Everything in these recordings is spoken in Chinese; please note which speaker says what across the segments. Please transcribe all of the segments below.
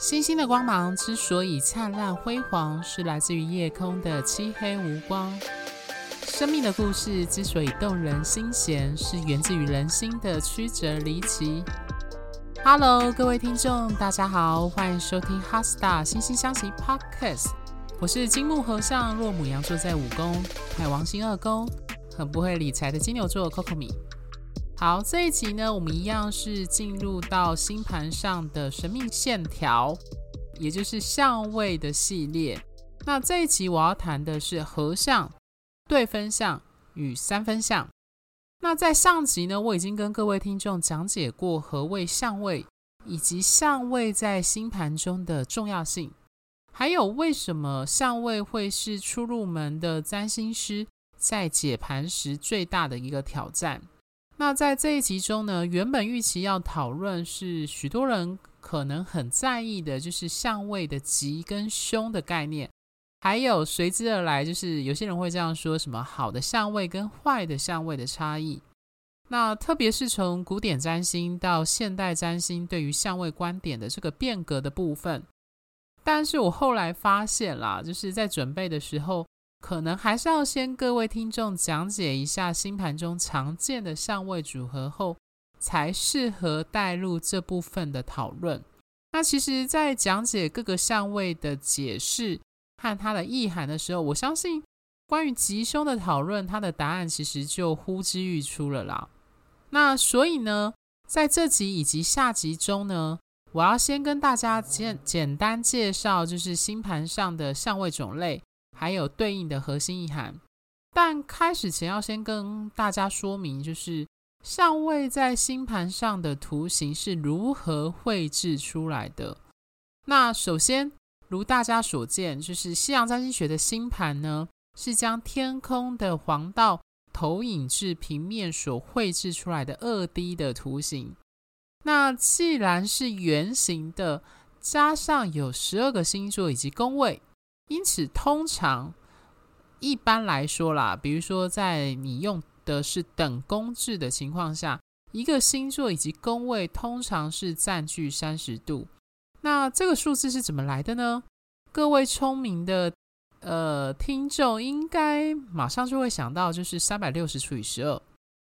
Speaker 1: 星星的光芒之所以灿烂辉煌，是来自于夜空的漆黑无光；生命的故事之所以动人心弦，是源自于人心的曲折离奇。Hello，各位听众，大家好，欢迎收听《HeartStar 心星相惜 Podcast》。我是金木和尚，若牡羊座在五宫，海王星二宫，很不会理财的金牛座 Coco 米。好，这一集呢，我们一样是进入到星盘上的神秘线条，也就是相位的系列。那这一集我要谈的是合相、对分相与三分相。那在上集呢，我已经跟各位听众讲解过何谓相位，以及相位在星盘中的重要性，还有为什么相位会是初入门的占星师在解盘时最大的一个挑战。那在这一集中呢，原本预期要讨论是许多人可能很在意的，就是相位的吉跟凶的概念，还有随之而来就是有些人会这样说什么好的相位跟坏的相位的差异。那特别是从古典占星到现代占星对于相位观点的这个变革的部分，但是我后来发现啦，就是在准备的时候。可能还是要先各位听众讲解一下星盘中常见的相位组合后，才适合带入这部分的讨论。那其实，在讲解各个相位的解释和它的意涵的时候，我相信关于吉凶的讨论，它的答案其实就呼之欲出了啦。那所以呢，在这集以及下集中呢，我要先跟大家简简单介绍，就是星盘上的相位种类。还有对应的核心意涵，但开始前要先跟大家说明，就是相位在星盘上的图形是如何绘制出来的。那首先，如大家所见，就是西洋占星学的星盘呢，是将天空的黄道投影至平面所绘制出来的二 D 的图形。那既然是圆形的，加上有十二个星座以及宫位。因此，通常一般来说啦，比如说在你用的是等宫制的情况下，一个星座以及宫位通常是占据三十度。那这个数字是怎么来的呢？各位聪明的呃听众应该马上就会想到，就是三百六十除以十二。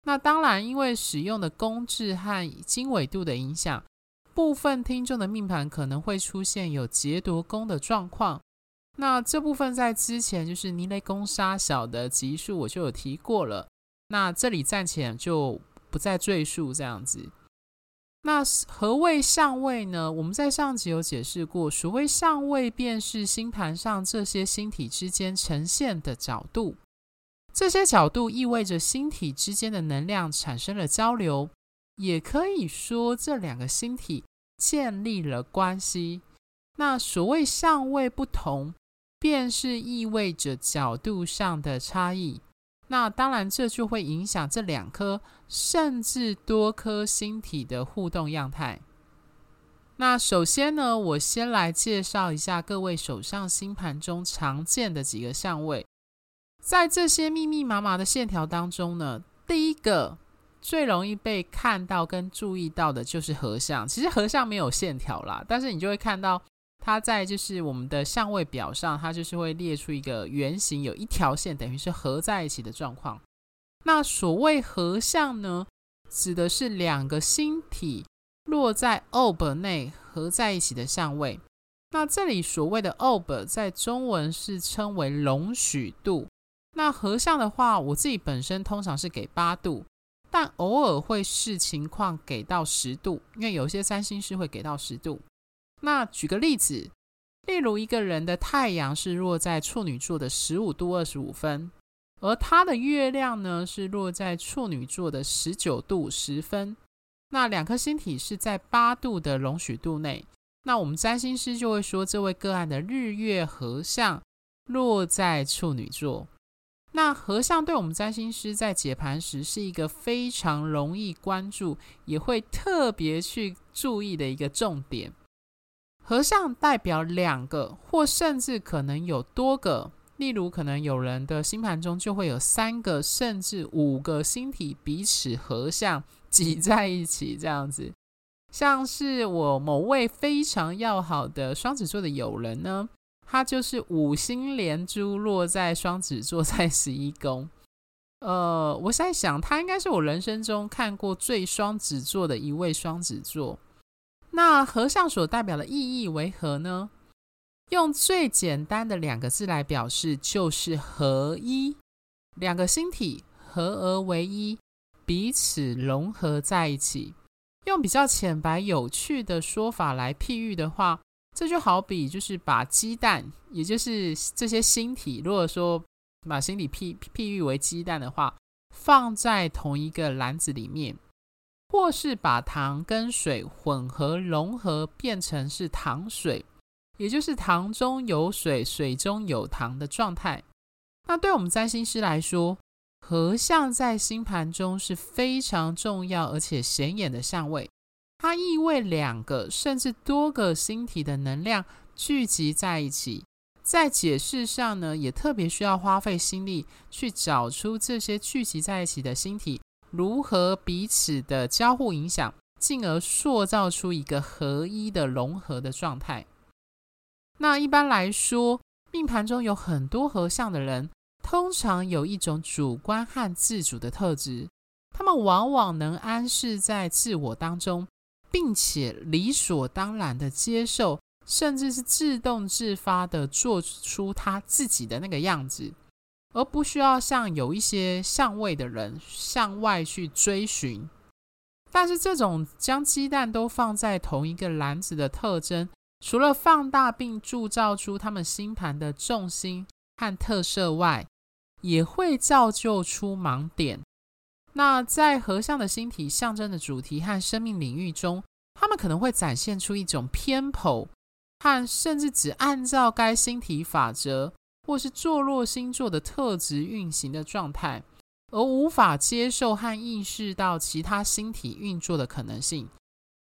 Speaker 1: 那当然，因为使用的公制和经纬度的影响，部分听众的命盘可能会出现有劫夺宫的状况。那这部分在之前就是尼雷攻杀小的集数我就有提过了，那这里暂且就不再赘述这样子。那何谓相位呢？我们在上集有解释过，所谓相位便是星盘上这些星体之间呈现的角度，这些角度意味着星体之间的能量产生了交流，也可以说这两个星体建立了关系。那所谓相位不同。便是意味着角度上的差异，那当然这就会影响这两颗甚至多颗星体的互动样态。那首先呢，我先来介绍一下各位手上星盘中常见的几个相位。在这些密密麻麻的线条当中呢，第一个最容易被看到跟注意到的就是合相。其实合相没有线条啦，但是你就会看到。它在就是我们的相位表上，它就是会列出一个圆形，有一条线，等于是合在一起的状况。那所谓合相呢，指的是两个星体落在 orb 内合在一起的相位。那这里所谓的 orb 在中文是称为容许度。那合相的话，我自己本身通常是给八度，但偶尔会视情况给到十度，因为有些占星师会给到十度。那举个例子，例如一个人的太阳是落在处女座的十五度二十五分，而他的月亮呢是落在处女座的十九度十分。那两颗星体是在八度的容许度内，那我们占星师就会说，这位个案的日月合相落在处女座。那合相对我们占星师在解盘时是一个非常容易关注，也会特别去注意的一个重点。合相代表两个，或甚至可能有多个。例如，可能有人的星盘中就会有三个，甚至五个星体彼此合相挤在一起，这样子。像是我某位非常要好的双子座的友人呢，他就是五星连珠落在双子座，在十一宫。呃，我在想，他应该是我人生中看过最双子座的一位双子座。那合相所代表的意义为何呢？用最简单的两个字来表示，就是合一。两个星体合而为一，彼此融合在一起。用比较浅白有趣的说法来譬喻的话，这就好比就是把鸡蛋，也就是这些星体，如果说把星体譬譬喻为鸡蛋的话，放在同一个篮子里面，或是把糖跟水混合融合变成是糖水，也就是糖中有水，水中有糖的状态。那对我们占星师来说，合相在星盘中是非常重要而且显眼的相位，它意味两个甚至多个星体的能量聚集在一起。在解释上呢，也特别需要花费心力去找出这些聚集在一起的星体如何彼此的交互影响，进而塑造出一个合一的融合的状态。那一般来说，命盘中有很多合相的人。通常有一种主观和自主的特质，他们往往能安适在自我当中，并且理所当然的接受，甚至是自动自发的做出他自己的那个样子，而不需要像有一些相位的人向外去追寻。但是这种将鸡蛋都放在同一个篮子的特征，除了放大并铸造出他们星盘的重心和特色外，也会造就出盲点。那在合相的星体象征的主题和生命领域中，他们可能会展现出一种偏颇和甚至只按照该星体法则或是坐落星座的特质运行的状态，而无法接受和意识到其他星体运作的可能性。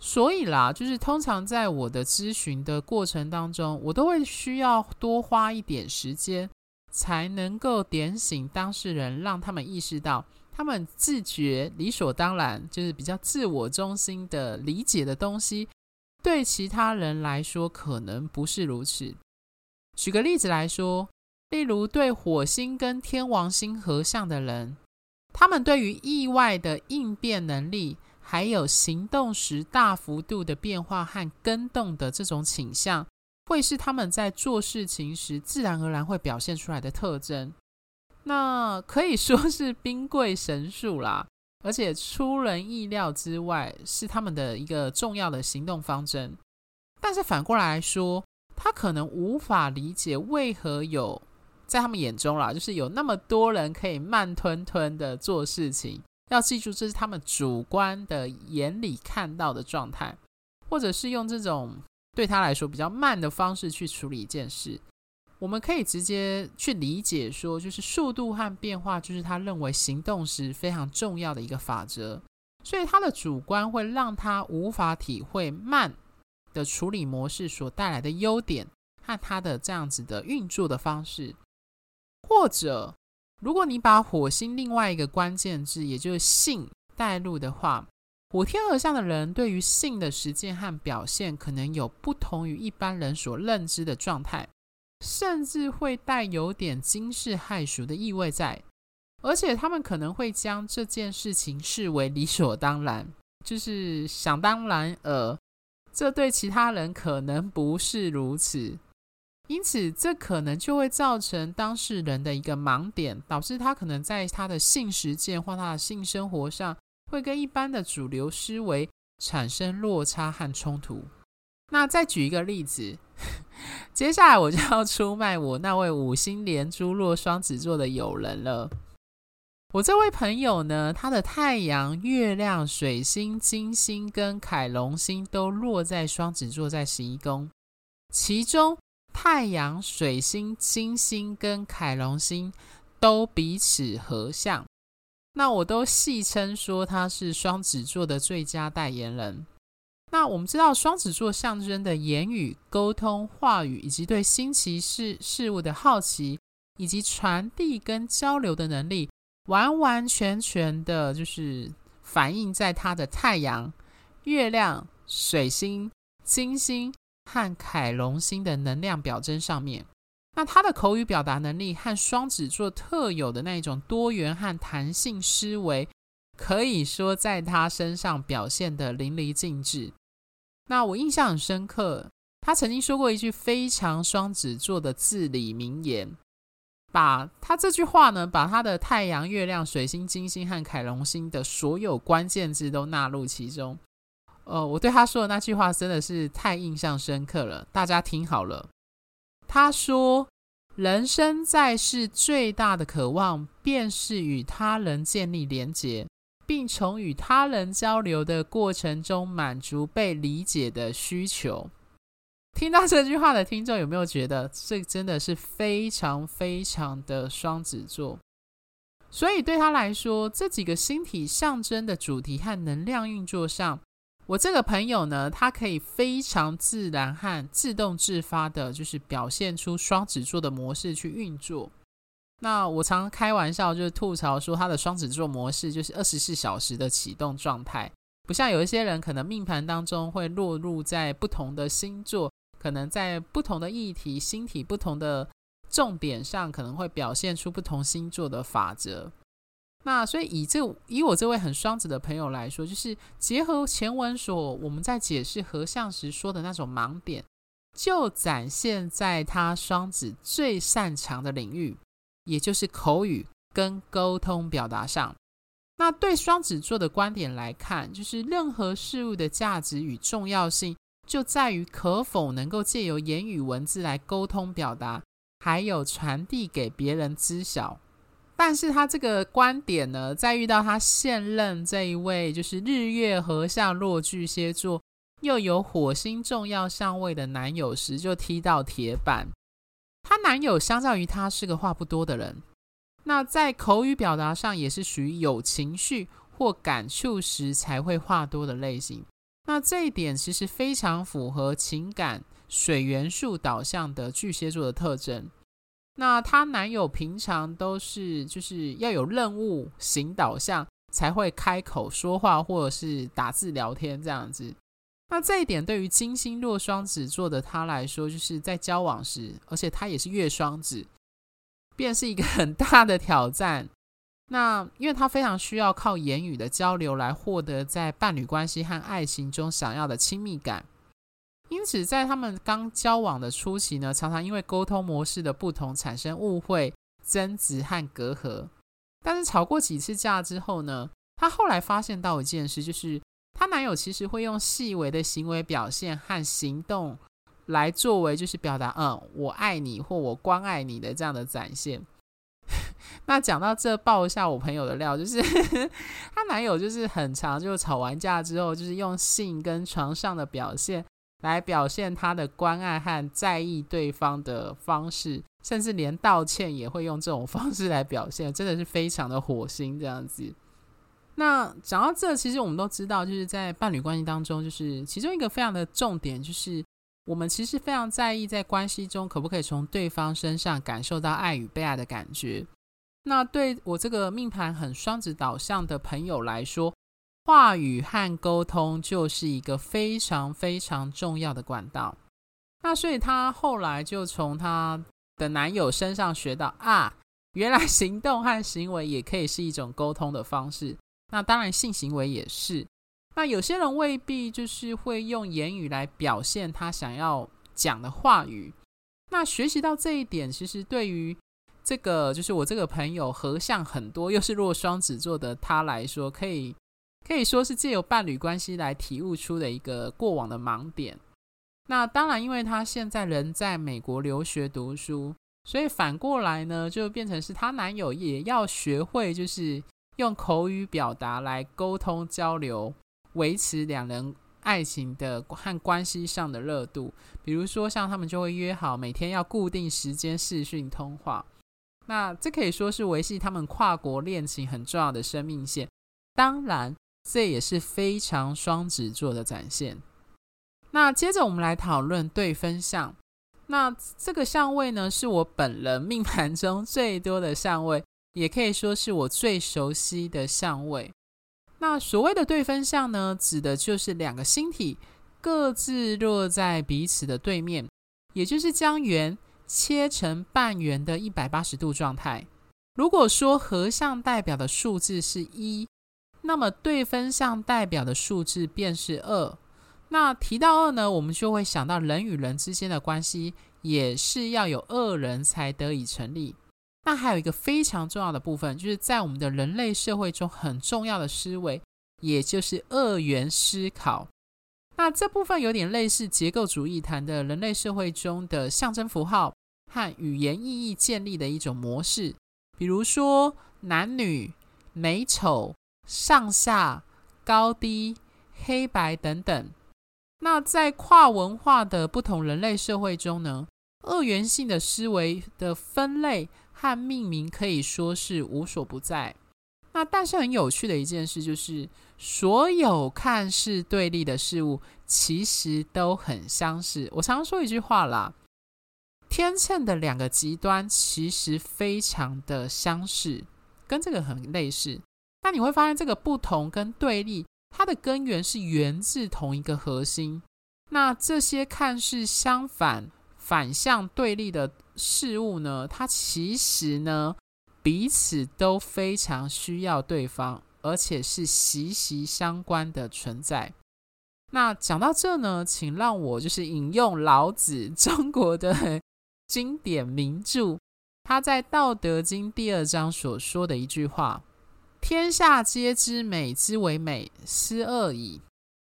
Speaker 1: 所以啦，就是通常在我的咨询的过程当中，我都会需要多花一点时间。才能够点醒当事人，让他们意识到，他们自觉理所当然，就是比较自我中心的理解的东西，对其他人来说可能不是如此。举个例子来说，例如对火星跟天王星合相的人，他们对于意外的应变能力，还有行动时大幅度的变化和跟动的这种倾向。会是他们在做事情时自然而然会表现出来的特征，那可以说是兵贵神速啦，而且出人意料之外，是他们的一个重要的行动方针。但是反过来说，他可能无法理解为何有在他们眼中啦，就是有那么多人可以慢吞吞的做事情。要记住，这是他们主观的眼里看到的状态，或者是用这种。对他来说比较慢的方式去处理一件事，我们可以直接去理解说，就是速度和变化，就是他认为行动时非常重要的一个法则。所以他的主观会让他无法体会慢的处理模式所带来的优点和他的这样子的运作的方式。或者，如果你把火星另外一个关键字，也就是性带入的话。火天合相的人对于性的实践和表现，可能有不同于一般人所认知的状态，甚至会带有点惊世骇俗的意味在。而且他们可能会将这件事情视为理所当然，就是想当然呃。这对其他人可能不是如此，因此这可能就会造成当事人的一个盲点，导致他可能在他的性实践或他的性生活上。会跟一般的主流思维产生落差和冲突。那再举一个例子，接下来我就要出卖我那位五星连珠落双子座的友人了。我这位朋友呢，他的太阳、月亮、水星、金星跟凯龙星都落在双子座，在十一宫。其中，太阳、水星、金星跟凯龙星都彼此合相。那我都戏称说他是双子座的最佳代言人。那我们知道，双子座象征的言语、沟通、话语，以及对新奇事事物的好奇，以及传递跟交流的能力，完完全全的就是反映在他的太阳、月亮、水星、金星和凯龙星的能量表征上面。那他的口语表达能力和双子座特有的那一种多元和弹性思维，可以说在他身上表现得淋漓尽致。那我印象很深刻，他曾经说过一句非常双子座的至理名言，把他这句话呢，把他的太阳、月亮、水星、金星和凯龙星的所有关键字都纳入其中。呃，我对他说的那句话真的是太印象深刻了，大家听好了。他说：“人生在世最大的渴望，便是与他人建立连结，并从与他人交流的过程中满足被理解的需求。”听到这句话的听众有没有觉得这真的是非常非常的双子座？所以对他来说，这几个星体象征的主题和能量运作上。我这个朋友呢，他可以非常自然和自动自发的，就是表现出双子座的模式去运作。那我常开玩笑，就是吐槽说他的双子座模式就是二十四小时的启动状态，不像有一些人可能命盘当中会落入在不同的星座，可能在不同的议题、星体不同的重点上，可能会表现出不同星座的法则。那所以以这以我这位很双子的朋友来说，就是结合前文所我们在解释合相时说的那种盲点，就展现在他双子最擅长的领域，也就是口语跟沟通表达上。那对双子座的观点来看，就是任何事物的价值与重要性，就在于可否能够借由言语文字来沟通表达，还有传递给别人知晓。但是他这个观点呢，在遇到他现任这一位就是日月合相落巨蟹座，又有火星重要相位的男友时，就踢到铁板。他男友相较于他是个话不多的人，那在口语表达上也是属于有情绪或感触时才会话多的类型。那这一点其实非常符合情感水元素导向的巨蟹座的特征。那她男友平常都是就是要有任务型导向才会开口说话或者是打字聊天这样子。那这一点对于金星落双子座的他来说，就是在交往时，而且他也是月双子，便是一个很大的挑战。那因为他非常需要靠言语的交流来获得在伴侣关系和爱情中想要的亲密感。因此，在他们刚交往的初期呢，常常因为沟通模式的不同产生误会、争执和隔阂。但是吵过几次架之后呢，她后来发现到一件事，就是她男友其实会用细微的行为表现和行动来作为，就是表达“嗯，我爱你”或“我关爱你”的这样的展现。那讲到这，爆一下我朋友的料，就是 她男友就是很常，就吵完架之后，就是用性跟床上的表现。来表现他的关爱和在意对方的方式，甚至连道歉也会用这种方式来表现，真的是非常的火星这样子。那讲到这，其实我们都知道，就是在伴侣关系当中，就是其中一个非常的重点，就是我们其实非常在意在关系中可不可以从对方身上感受到爱与被爱的感觉。那对我这个命盘很双子导向的朋友来说，话语和沟通就是一个非常非常重要的管道。那所以她后来就从她的男友身上学到啊，原来行动和行为也可以是一种沟通的方式。那当然性行为也是。那有些人未必就是会用言语来表现他想要讲的话语。那学习到这一点，其实对于这个就是我这个朋友合相很多又是弱双子座的他来说，可以。可以说是借由伴侣关系来体悟出的一个过往的盲点。那当然，因为他现在人在美国留学读书，所以反过来呢，就变成是她男友也要学会，就是用口语表达来沟通交流，维持两人爱情的和关系上的热度。比如说，像他们就会约好每天要固定时间视讯通话。那这可以说是维系他们跨国恋情很重要的生命线。当然。这也是非常双子座的展现。那接着我们来讨论对分相。那这个相位呢，是我本人命盘中最多的相位，也可以说是我最熟悉的相位。那所谓的对分相呢，指的就是两个星体各自落在彼此的对面，也就是将圆切成半圆的一百八十度状态。如果说合相代表的数字是一，那么对分项代表的数字便是二。那提到二呢，我们就会想到人与人之间的关系也是要有二人才得以成立。那还有一个非常重要的部分，就是在我们的人类社会中很重要的思维，也就是二元思考。那这部分有点类似结构主义谈的人类社会中的象征符号和语言意义建立的一种模式，比如说男女、美丑、上下、高低、黑白等等。那在跨文化的不同人类社会中呢，二元性的思维的分类和命名可以说是无所不在。那但是很有趣的一件事就是，所有看似对立的事物，其实都很相似。我常说一句话啦，天秤的两个极端其实非常的相似，跟这个很类似。那你会发现这个不同跟对立。它的根源是源自同一个核心。那这些看似相反、反向对立的事物呢？它其实呢，彼此都非常需要对方，而且是息息相关的存在。那讲到这呢，请让我就是引用老子，中国的经典名著，他在《道德经》第二章所说的一句话。天下皆知美之为美，斯恶已；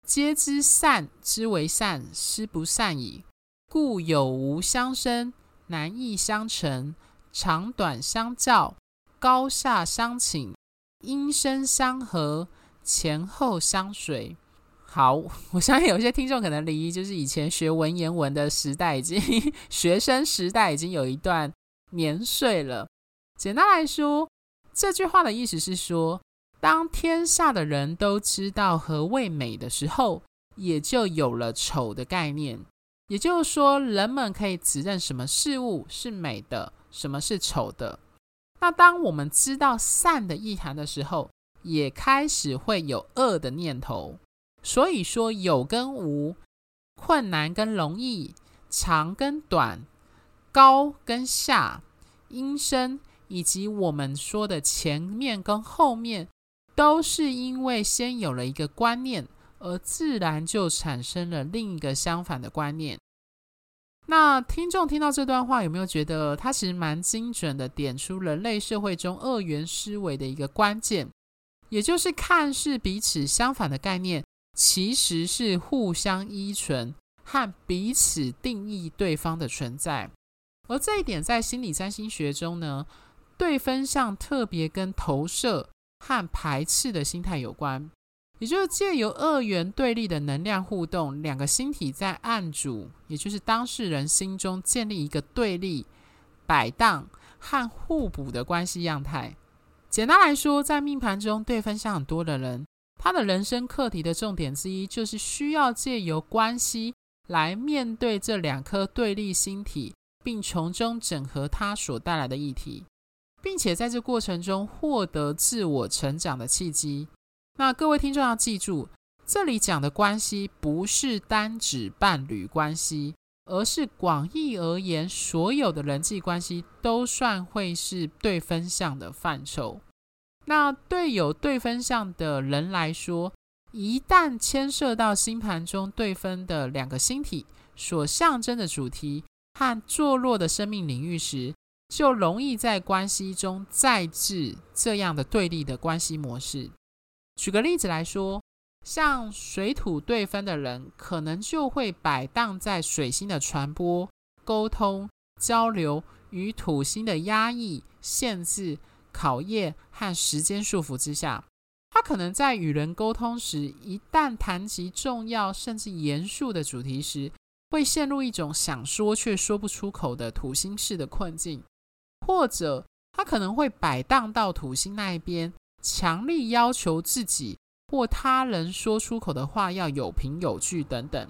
Speaker 1: 皆知善之为善，斯不善已。故有无相生，难易相成，长短相较，高下相倾，音声相和，前后相随。好，我相信有些听众可能离就是以前学文言文的时代，已经 学生时代已经有一段年岁了。简单来说。这句话的意思是说，当天下的人都知道何谓美的时候，也就有了丑的概念。也就是说，人们可以指认什么事物是美的，什么是丑的。那当我们知道善的意涵的时候，也开始会有恶的念头。所以说，有跟无，困难跟容易，长跟短，高跟下，音声。以及我们说的前面跟后面，都是因为先有了一个观念，而自然就产生了另一个相反的观念。那听众听到这段话，有没有觉得它其实蛮精准的，点出人类社会中二元思维的一个关键，也就是看似彼此相反的概念，其实是互相依存和彼此定义对方的存在。而这一点在心理占星学中呢，对分相特别跟投射和排斥的心态有关，也就是借由二元对立的能量互动，两个星体在案主，也就是当事人心中建立一个对立、摆荡和互补的关系样态。简单来说，在命盘中对分相很多的人，他的人生课题的重点之一，就是需要借由关系来面对这两颗对立星体，并从中整合它所带来的议题。并且在这过程中获得自我成长的契机。那各位听众要记住，这里讲的关系不是单指伴侣关系，而是广义而言，所有的人际关系都算会是对分项的范畴。那对有对分项的人来说，一旦牵涉到星盘中对分的两个星体所象征的主题和坐落的生命领域时，就容易在关系中再制这样的对立的关系模式。举个例子来说，像水土对分的人，可能就会摆荡在水星的传播、沟通、交流与土星的压抑、限制、考验和时间束缚之下。他可能在与人沟通时，一旦谈及重要甚至严肃的主题时，会陷入一种想说却说不出口的土星式的困境。或者他可能会摆荡到土星那一边，强力要求自己或他人说出口的话要有凭有据等等。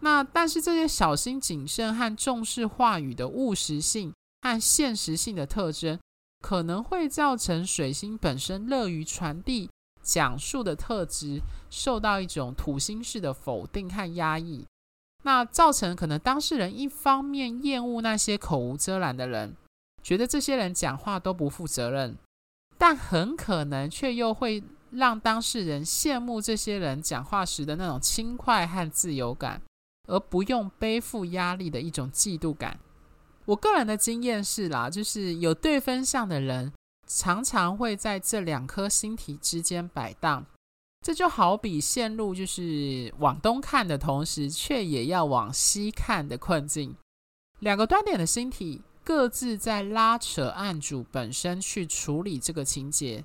Speaker 1: 那但是这些小心谨慎和重视话语的务实性和现实性的特征，可能会造成水星本身乐于传递讲述的特质受到一种土星式的否定和压抑，那造成可能当事人一方面厌恶那些口无遮拦的人，觉得这些人讲话都不负责任，但很可能却又会让当事人羡慕这些人讲话时的那种轻快和自由感，而不用背负压力的一种嫉妒感。我个人的经验是啦，就是有对分相的人，常常会在这两颗星体之间摆荡。这就好比陷入就是往东看的同时，却也要往西看的困境。两个端点的星体各自在拉扯案主本身去处理这个情节。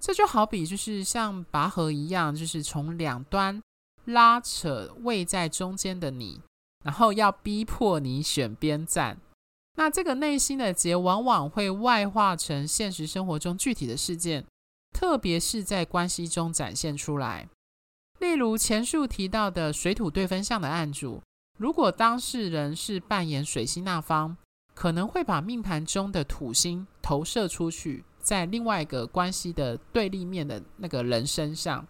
Speaker 1: 这就好比就是像拔河一样，就是从两端拉扯位在中间的你，然后要逼迫你选边站。那这个内心的结往往会外化成现实生活中具体的事件，特别是在关系中展现出来。例如前述提到的水土对分相的案主，如果当事人是扮演水星那方，可能会把命盘中的土星投射出去，在另外一个关系的对立面的那个人身上，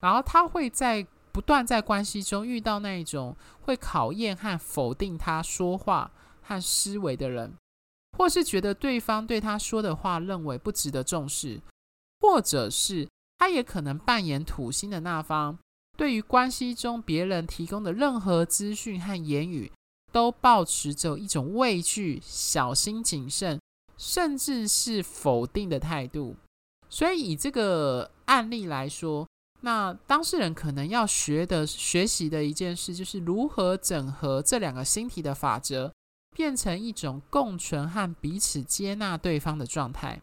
Speaker 1: 然后他会在不断在关系中遇到那一种会考验和否定他说话。和思维的人，或是觉得对方对他说的话认为不值得重视，或者是他也可能扮演土星的那方，对于关系中别人提供的任何资讯和言语，都抱持着一种畏惧、小心谨慎，甚至是否定的态度。所以以这个案例来说，那当事人可能要学的、学习的一件事，就是如何整合这两个星体的法则。变成一种共存和彼此接纳对方的状态。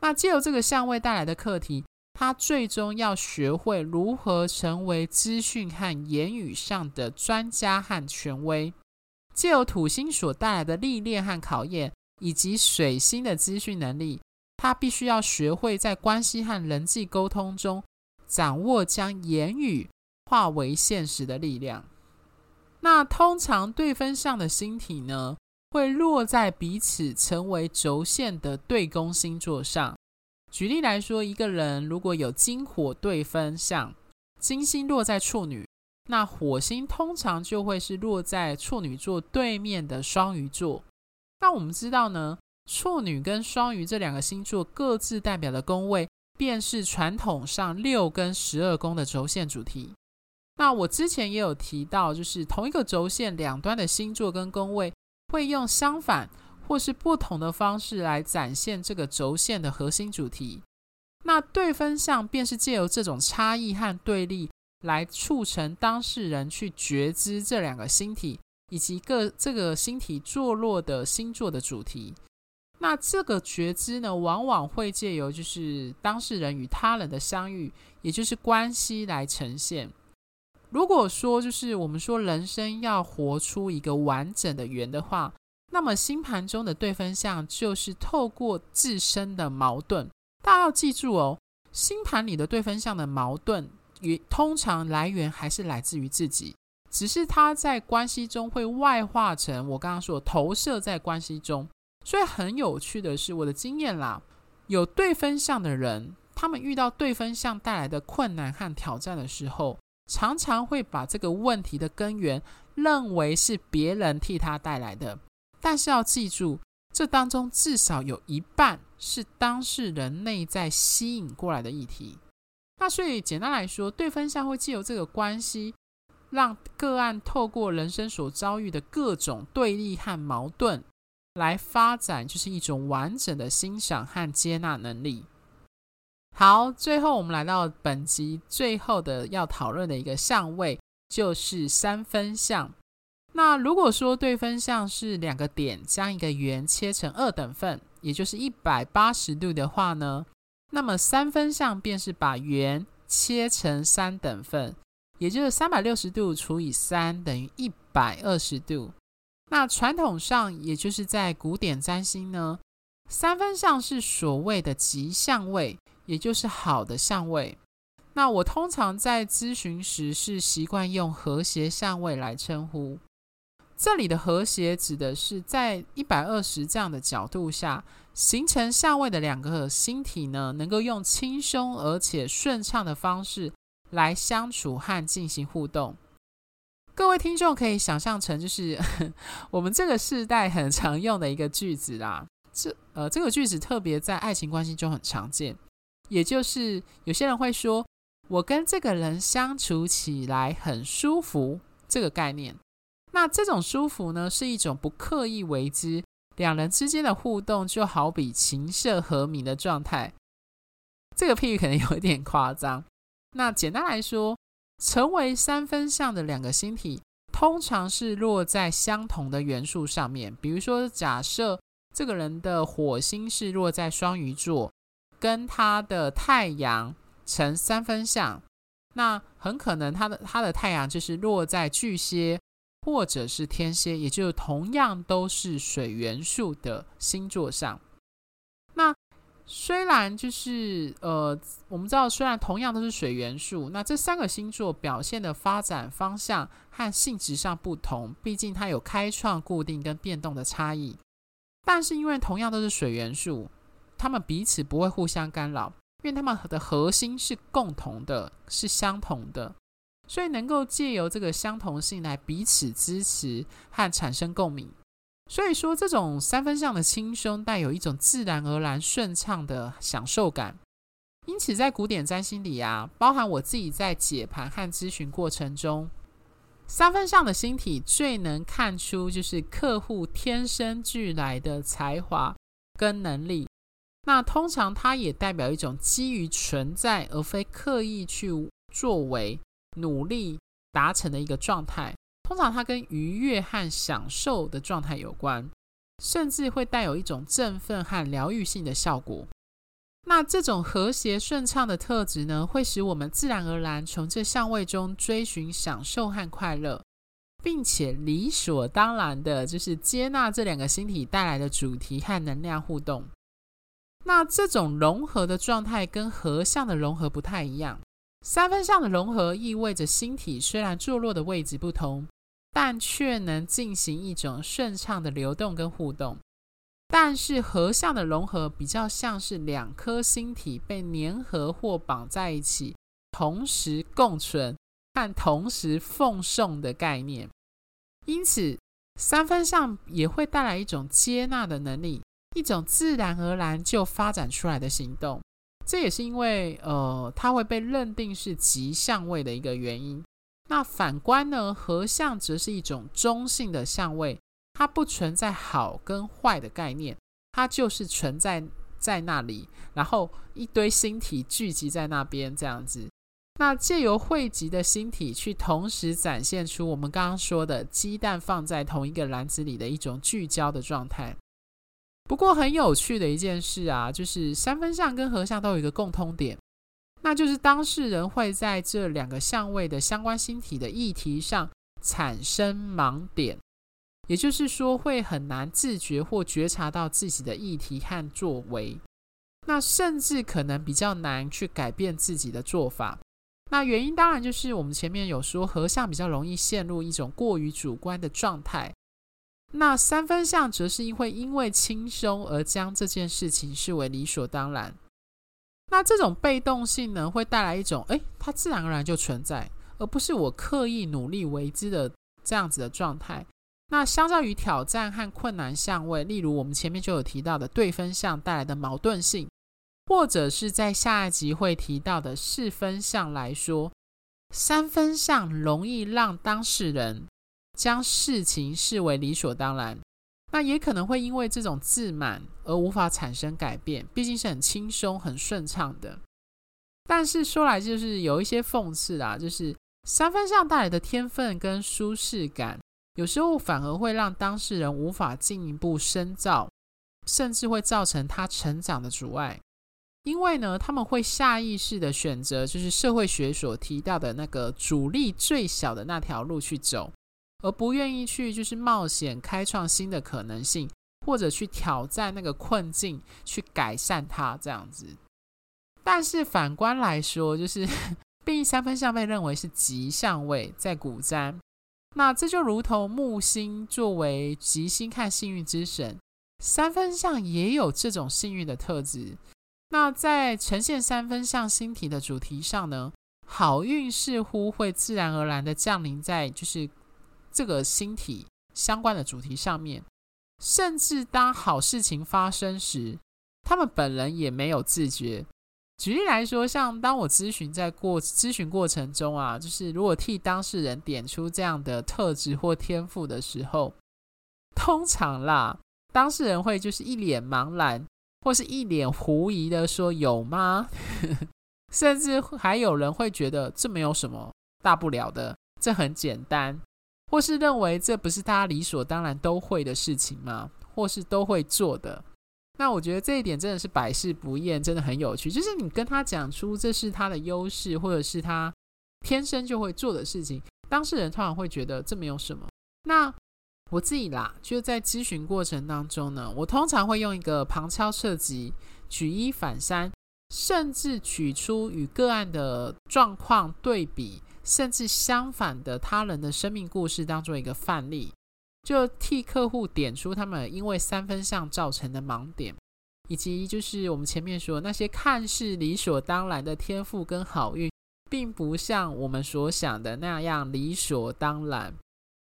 Speaker 1: 那借由这个相位带来的课题，他最终要学会如何成为资讯和言语上的专家和权威。借由土星所带来的历练和考验，以及水星的资讯能力，他必须要学会在关系和人际沟通中掌握将言语化为现实的力量。那通常对分相的星体呢，会落在彼此成为轴线的对宫星座上。举例来说，一个人如果有金火对分相，金星落在处女，那火星通常就会是落在处女座对面的双鱼座。那我们知道呢，处女跟双鱼这两个星座各自代表的宫位，便是传统上六跟十二宫的轴线主题。那我之前也有提到，就是同一个轴线两端的星座跟宫位。会用相反或是不同的方式来展现这个轴线的核心主题。那对分项便是借由这种差异和对立，来促成当事人去觉知这两个星体以及各这个星体坐落的星座的主题。那这个觉知呢，往往会借由就是当事人与他人的相遇，也就是关系来呈现。如果说就是我们说人生要活出一个完整的圆的话，那么星盘中的对分项就是透过自身的矛盾。大家要记住哦，星盘里的对分项的矛盾，通常来源还是来自于自己，只是他在关系中会外化成我刚刚说投射在关系中。所以很有趣的是，我的经验啦，有对分项的人，他们遇到对分项带来的困难和挑战的时候。常常会把这个问题的根源认为是别人替他带来的，但是要记住，这当中至少有一半是当事人内在吸引过来的议题。那所以简单来说，对分相会借由这个关系，让个案透过人生所遭遇的各种对立和矛盾，来发展就是一种完整的欣赏和接纳能力。好，最后我们来到本集最后的要讨论的一个相位，就是三分相。那如果说对分相是两个点将一个圆切成二等份，也就是一百八十度的话呢，那么三分相便是把圆切成三等份，也就是三百六十度除以三等于一百二十度。那传统上，也就是在古典占星呢，三分相是所谓的吉相位。也就是好的相位，那我通常在咨询时是习惯用和谐相位来称呼。这里的和谐指的是在一百二十这样的角度下，形成相位的两个星体呢，能够用轻松而且顺畅的方式来相处和进行互动。各位听众可以想象成，就是 我们这个世代很常用的一个句子啦。这呃，这个句子特别在爱情关系中很常见，也就是有些人会说：“我跟这个人相处起来很舒服。”这个概念。那这种舒服呢，是一种不刻意为之，两人之间的互动就好比琴瑟和鸣的状态。这个譬喻可能有一点夸张。那简单来说，成为三分相的两个星体，通常是落在相同的元素上面。比如说，假设这个人的火星是落在双鱼座，跟他的太阳成三分相，那很可能他的他的太阳就是落在巨蟹。或者是天蝎，也就是同样都是水元素的星座上。那虽然就是呃，我们知道虽然同样都是水元素，那这三个星座表现的发展方向和性质上不同，毕竟它有开创、固定跟变动的差异。但是因为同样都是水元素，他们彼此不会互相干扰，因为他们的核心是共同的，是相同的。所以能够借由这个相同性来彼此支持和产生共鸣。所以说，这种三分相的轻松带有一种自然而然顺畅的享受感。因此，在古典占星里啊，包含我自己在解盘和咨询过程中，三分相的星体最能看出就是客户天生俱来的才华跟能力。那通常它也代表一种基于存在而非刻意去作为。努力达成的一个状态，通常它跟愉悦和享受的状态有关，甚至会带有一种振奋和疗愈性的效果。那这种和谐顺畅的特质呢，会使我们自然而然从这相位中追寻享受和快乐，并且理所当然的就是接纳这两个星体带来的主题和能量互动。那这种融合的状态跟合相的融合不太一样。三分相的融合意味着星体虽然坐落的位置不同，但却能进行一种顺畅的流动跟互动。但是合相的融合比较像是两颗星体被粘合或绑在一起，同时共存和同时奉送的概念。因此，三分相也会带来一种接纳的能力，一种自然而然就发展出来的行动。这也是因为，呃，它会被认定是吉相位的一个原因。那反观呢，合相则是一种中性的相位，它不存在好跟坏的概念，它就是存在在那里，然后一堆星体聚集在那边这样子。那借由汇集的星体去同时展现出我们刚刚说的鸡蛋放在同一个篮子里的一种聚焦的状态。不过很有趣的一件事啊，就是三分相跟合相都有一个共通点，那就是当事人会在这两个相位的相关星体的议题上产生盲点，也就是说会很难自觉或觉察到自己的议题和作为，那甚至可能比较难去改变自己的做法。那原因当然就是我们前面有说，合相比较容易陷入一种过于主观的状态。那三分相则是因为因为轻松而将这件事情视为理所当然。那这种被动性呢，会带来一种诶，它自然而然就存在，而不是我刻意努力为之的这样子的状态。那相较于挑战和困难相位，例如我们前面就有提到的对分相带来的矛盾性，或者是在下一集会提到的四分相来说，三分相容易让当事人。将事情视为理所当然，那也可能会因为这种自满而无法产生改变。毕竟是很轻松、很顺畅的。但是说来就是有一些讽刺啊，就是三分相带来的天分跟舒适感，有时候反而会让当事人无法进一步深造，甚至会造成他成长的阻碍。因为呢，他们会下意识的选择，就是社会学所提到的那个阻力最小的那条路去走。而不愿意去就是冒险开创新的可能性，或者去挑战那个困境，去改善它这样子。但是反观来说，就是 毕竟三分相被认为是吉相位，在古占，那这就如同木星作为吉星看幸运之神，三分相也有这种幸运的特质。那在呈现三分相星体的主题上呢，好运似乎会自然而然的降临在就是这个星体相关的主题上面，甚至当好事情发生时，他们本人也没有自觉。举例来说，像当我咨询在过咨询过程中啊，就是如果替当事人点出这样的特质或天赋的时候，通常啦，当事人会就是一脸茫然，或是一脸狐疑的说：“有吗？” 甚至还有人会觉得这没有什么大不了的，这很简单，或是认为这不是大家理所当然都会的事情吗？或是都会做的。那我觉得这一点真的是百试不厌，真的很有趣。就是你跟他讲出这是他的优势，或者是他天生就会做的事情，当事人通常会觉得这没有什么。那我自己啦，就在咨询过程当中呢，我通常会用一个旁敲侧击、举一反三，甚至取出与个案的状况对比，甚至相反的他人的生命故事当做一个范例。就替客户点出他们因为三分相造成的盲点，以及就是我们前面说那些看似理所当然的天赋跟好运，并不像我们所想的那样理所当然。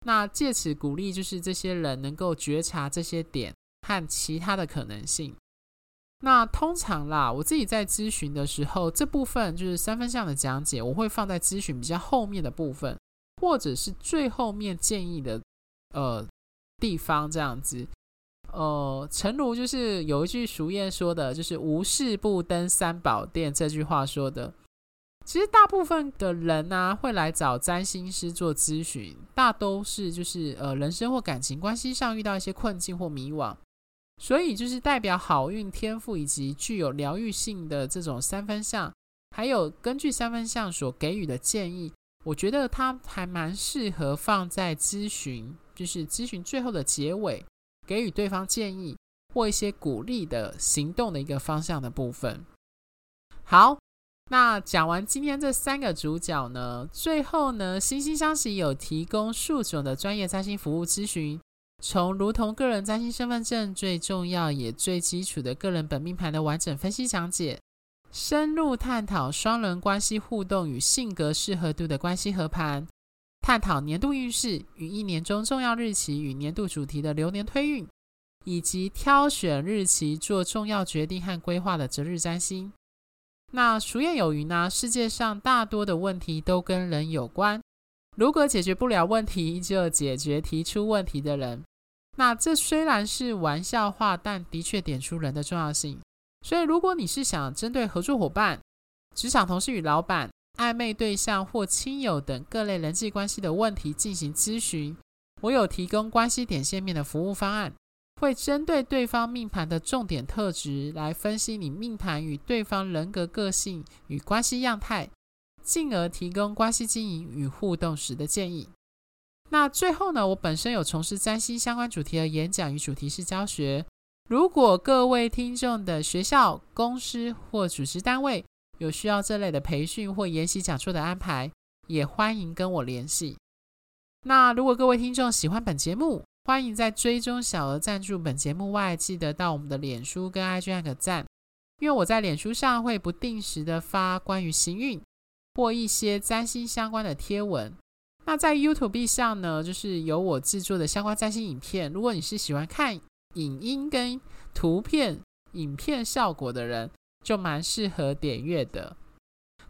Speaker 1: 那借此鼓励，就是这些人能够觉察这些点和其他的可能性。那通常啦，我自己在咨询的时候，这部分就是三分相的讲解，我会放在咨询比较后面的部分，或者是最后面建议的。呃，地方这样子，呃，诚如就是有一句俗谚说的，就是“无事不登三宝殿”这句话说的。其实大部分的人呢、会来找占星师做咨询，大都是就是呃，人生或感情关系上遇到一些困境或迷惘，所以就是代表好运天赋以及具有疗愈性的这种三分相，还有根据三分相所给予的建议，我觉得它还蛮适合放在咨询。就是咨询最后的结尾，给予对方建议或一些鼓励的行动的一个方向的部分。好，那讲完今天这三个主角呢，最后呢，惺惺相惜有提供数种的专业占星服务咨询，从如同个人占星身份证最重要也最基础的个人本命盘的完整分析讲解，深入探讨双人关系互动与性格适合度的关系合盘。探讨年度运势与一年中重要日期与年度主题的流年推运，以及挑选日期做重要决定和规划的择日占星。那俗谚有云呢，世界上大多的问题都跟人有关。如果解决不了问题，就解决提出问题的人。那这虽然是玩笑话，但的确点出人的重要性。所以，如果你是想针对合作伙伴、职场同事与老板，暧昧对象或亲友等各类人际关系的问题进行咨询，我有提供关系点线面的服务方案，会针对对方命盘的重点特质来分析你命盘与对方人格个性与关系样态，进而提供关系经营与互动时的建议。那最后呢，我本身有从事占星相关主题的演讲与主题式教学，如果各位听众的学校、公司或组织单位，有需要这类的培训或研习讲座的安排，也欢迎跟我联系。那如果各位听众喜欢本节目，欢迎在追踪小额赞助本节目外，记得到我们的脸书跟 IG 按个赞，因为我在脸书上会不定时的发关于行运或一些占星相关的贴文。那在 YouTube 上呢，就是有我制作的相关占星影片。如果你是喜欢看影音跟图片、影片效果的人，就蛮适合点阅的。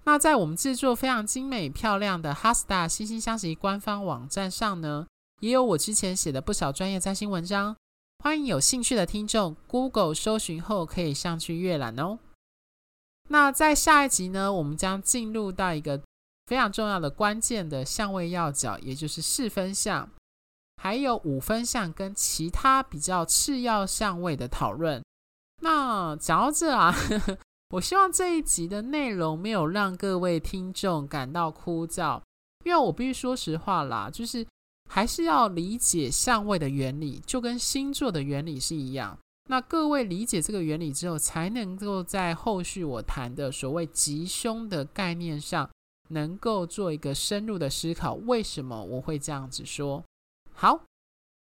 Speaker 1: 那在我们制作非常精美漂亮的 Hasta 星星相惜官方网站上呢，也有我之前写的不少专业占星文章，欢迎有兴趣的听众 Google 搜寻后可以上去阅览哦。那在下一集呢，我们将进入到一个非常重要的关键的相位要角，也就是四分相，还有五分相跟其他比较次要相位的讨论。那讲到这啊，我希望这一集的内容没有让各位听众感到枯燥，因为我必须说实话啦，就是还是要理解相位的原理，就跟星座的原理是一样。那各位理解这个原理之后，才能够在后续我谈的所谓吉凶的概念上，能够做一个深入的思考，为什么我会这样子说？好，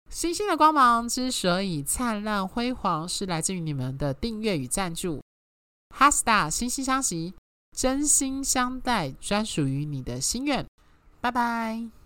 Speaker 1: 星星的光芒之所以灿烂辉煌，是来自于你们的订阅与赞助。哈斯塔心星相惜，真心相待，专属于你的心愿。拜拜。